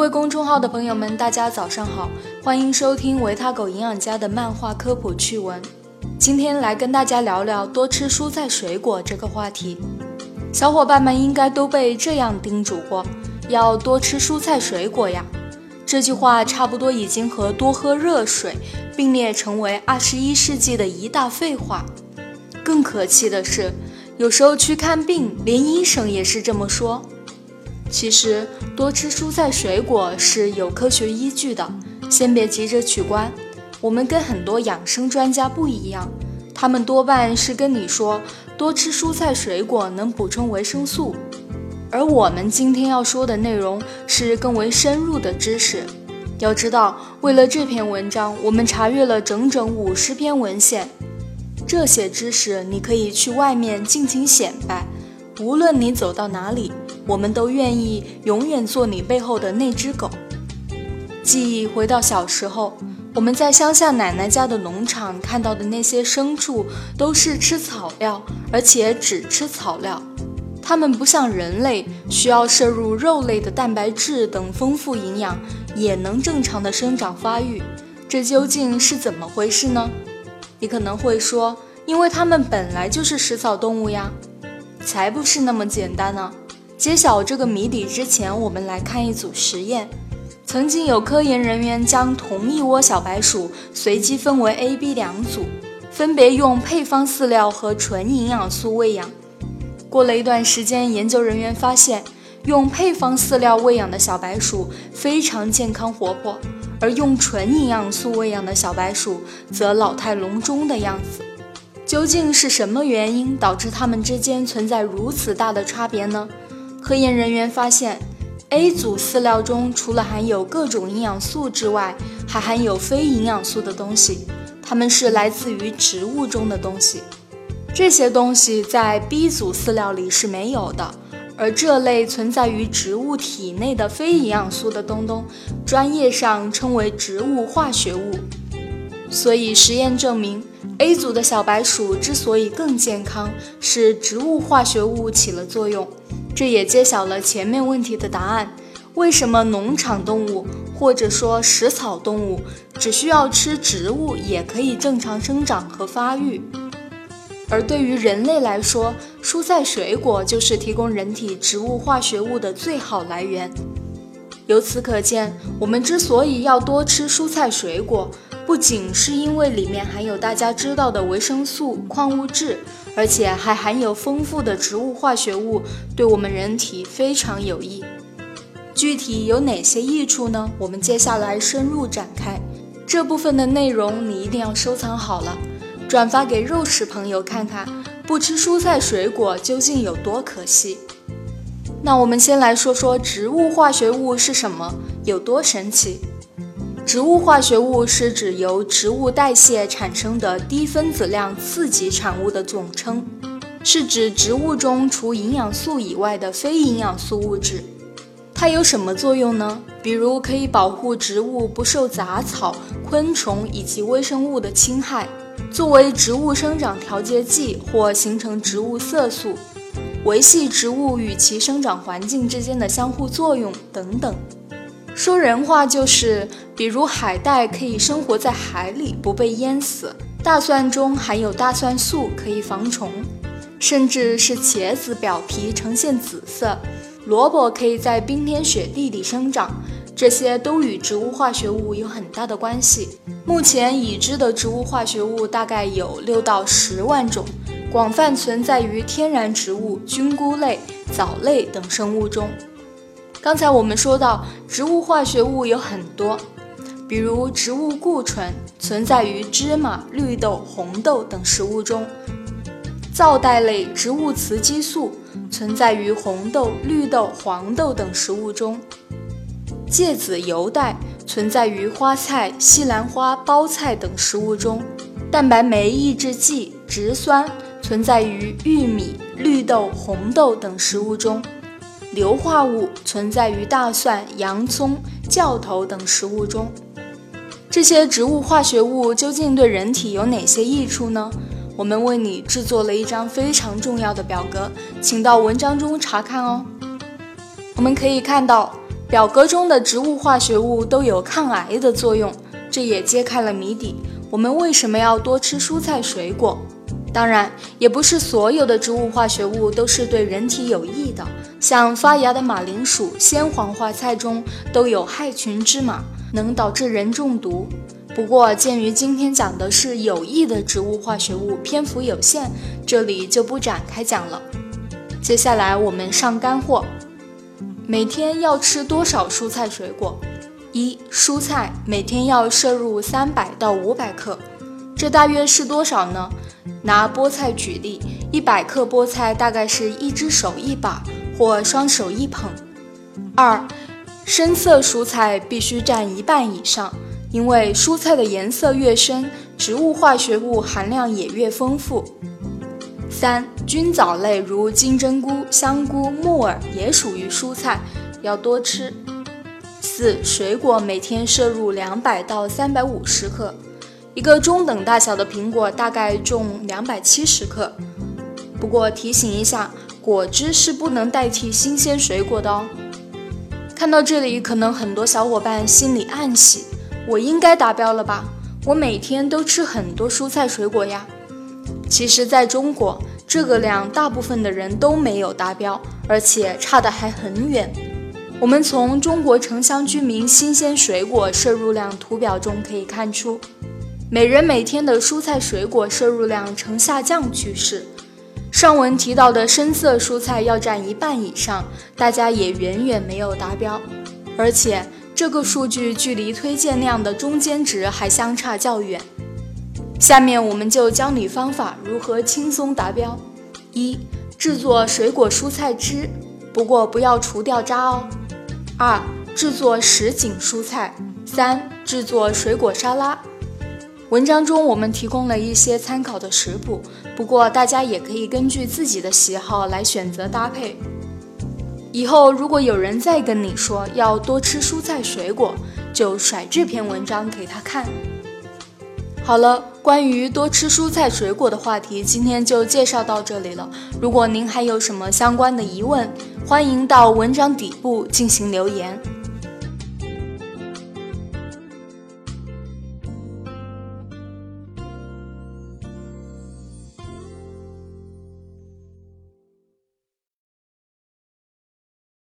各位公众号的朋友们，大家早上好，欢迎收听维他狗营养家的漫画科普趣闻。今天来跟大家聊聊多吃蔬菜水果这个话题。小伙伴们应该都被这样叮嘱过，要多吃蔬菜水果呀。这句话差不多已经和多喝热水并列成为二十一世纪的一大废话。更可气的是，有时候去看病，连医生也是这么说。其实多吃蔬菜水果是有科学依据的，先别急着取关。我们跟很多养生专家不一样，他们多半是跟你说多吃蔬菜水果能补充维生素，而我们今天要说的内容是更为深入的知识。要知道，为了这篇文章，我们查阅了整整五十篇文献，这些知识你可以去外面尽情显摆，无论你走到哪里。我们都愿意永远做你背后的那只狗。记忆回到小时候，我们在乡下奶奶家的农场看到的那些牲畜，都是吃草料，而且只吃草料。它们不像人类，需要摄入肉类的蛋白质等丰富营养，也能正常的生长发育。这究竟是怎么回事呢？你可能会说，因为它们本来就是食草动物呀。才不是那么简单呢。揭晓这个谜底之前，我们来看一组实验。曾经有科研人员将同一窝小白鼠随机分为 A、B 两组，分别用配方饲料和纯营养素喂养。过了一段时间，研究人员发现，用配方饲料喂养的小白鼠非常健康活泼，而用纯营养素喂养的小白鼠则老态龙钟的样子。究竟是什么原因导致它们之间存在如此大的差别呢？科研人员发现，A 组饲料中除了含有各种营养素之外，还含有非营养素的东西，它们是来自于植物中的东西。这些东西在 B 组饲料里是没有的，而这类存在于植物体内的非营养素的东东，专业上称为植物化学物。所以实验证明，A 组的小白鼠之所以更健康，是植物化学物起了作用。这也揭晓了前面问题的答案：为什么农场动物或者说食草动物只需要吃植物也可以正常生长和发育，而对于人类来说，蔬菜水果就是提供人体植物化学物的最好来源。由此可见，我们之所以要多吃蔬菜水果。不仅是因为里面含有大家知道的维生素、矿物质，而且还含有丰富的植物化学物，对我们人体非常有益。具体有哪些益处呢？我们接下来深入展开。这部分的内容你一定要收藏好了，转发给肉食朋友看看，不吃蔬菜水果究竟有多可惜。那我们先来说说植物化学物是什么，有多神奇。植物化学物是指由植物代谢产生的低分子量次级产物的总称，是指植物中除营养素以外的非营养素物质。它有什么作用呢？比如可以保护植物不受杂草、昆虫以及微生物的侵害，作为植物生长调节剂或形成植物色素，维系植物与其生长环境之间的相互作用等等。说人话就是，比如海带可以生活在海里不被淹死，大蒜中含有大蒜素可以防虫，甚至是茄子表皮呈现紫色，萝卜可以在冰天雪地里生长，这些都与植物化学物有很大的关系。目前已知的植物化学物大概有六到十万种，广泛存在于天然植物、菌菇类、藻类等生物中。刚才我们说到，植物化学物有很多，比如植物固醇存在于芝麻、绿豆、红豆等食物中；皂苷类植物雌激素存在于红豆、绿豆、黄豆等食物中；芥子油带存在于花菜、西兰花、包菜等食物中；蛋白酶抑制剂植酸存在于玉米、绿豆、红豆等食物中。硫化物存在于大蒜、洋葱、酵头等食物中。这些植物化学物究竟对人体有哪些益处呢？我们为你制作了一张非常重要的表格，请到文章中查看哦。我们可以看到，表格中的植物化学物都有抗癌的作用，这也揭开了谜底。我们为什么要多吃蔬菜水果？当然，也不是所有的植物化学物都是对人体有益的，像发芽的马铃薯、鲜黄花菜中都有害群之马，能导致人中毒。不过，鉴于今天讲的是有益的植物化学物，篇幅有限，这里就不展开讲了。接下来我们上干货。每天要吃多少蔬菜水果？一、蔬菜每天要摄入三百到五百克，这大约是多少呢？拿菠菜举例，一百克菠菜大概是一只手一把或双手一捧。二、深色蔬菜必须占一半以上，因为蔬菜的颜色越深，植物化学物含量也越丰富。三菌藻类如金针菇、香菇、木耳也属于蔬菜，要多吃。四水果每天摄入两百到三百五十克，一个中等大小的苹果大概重两百七十克。不过提醒一下，果汁是不能代替新鲜水果的哦。看到这里，可能很多小伙伴心里暗喜，我应该达标了吧？我每天都吃很多蔬菜水果呀。其实，在中国。这个量大部分的人都没有达标，而且差的还很远。我们从中国城乡居民新鲜水果摄入量图表中可以看出，每人每天的蔬菜水果摄入量呈下降趋势。上文提到的深色蔬菜要占一半以上，大家也远远没有达标，而且这个数据距离推荐量的中间值还相差较远。下面我们就教你方法，如何轻松达标。一、制作水果蔬菜汁，不过不要除掉渣哦。二、制作什锦蔬菜。三、制作水果沙拉。文章中我们提供了一些参考的食谱，不过大家也可以根据自己的喜好来选择搭配。以后如果有人再跟你说要多吃蔬菜水果，就甩这篇文章给他看。好了，关于多吃蔬菜水果的话题，今天就介绍到这里了。如果您还有什么相关的疑问，欢迎到文章底部进行留言。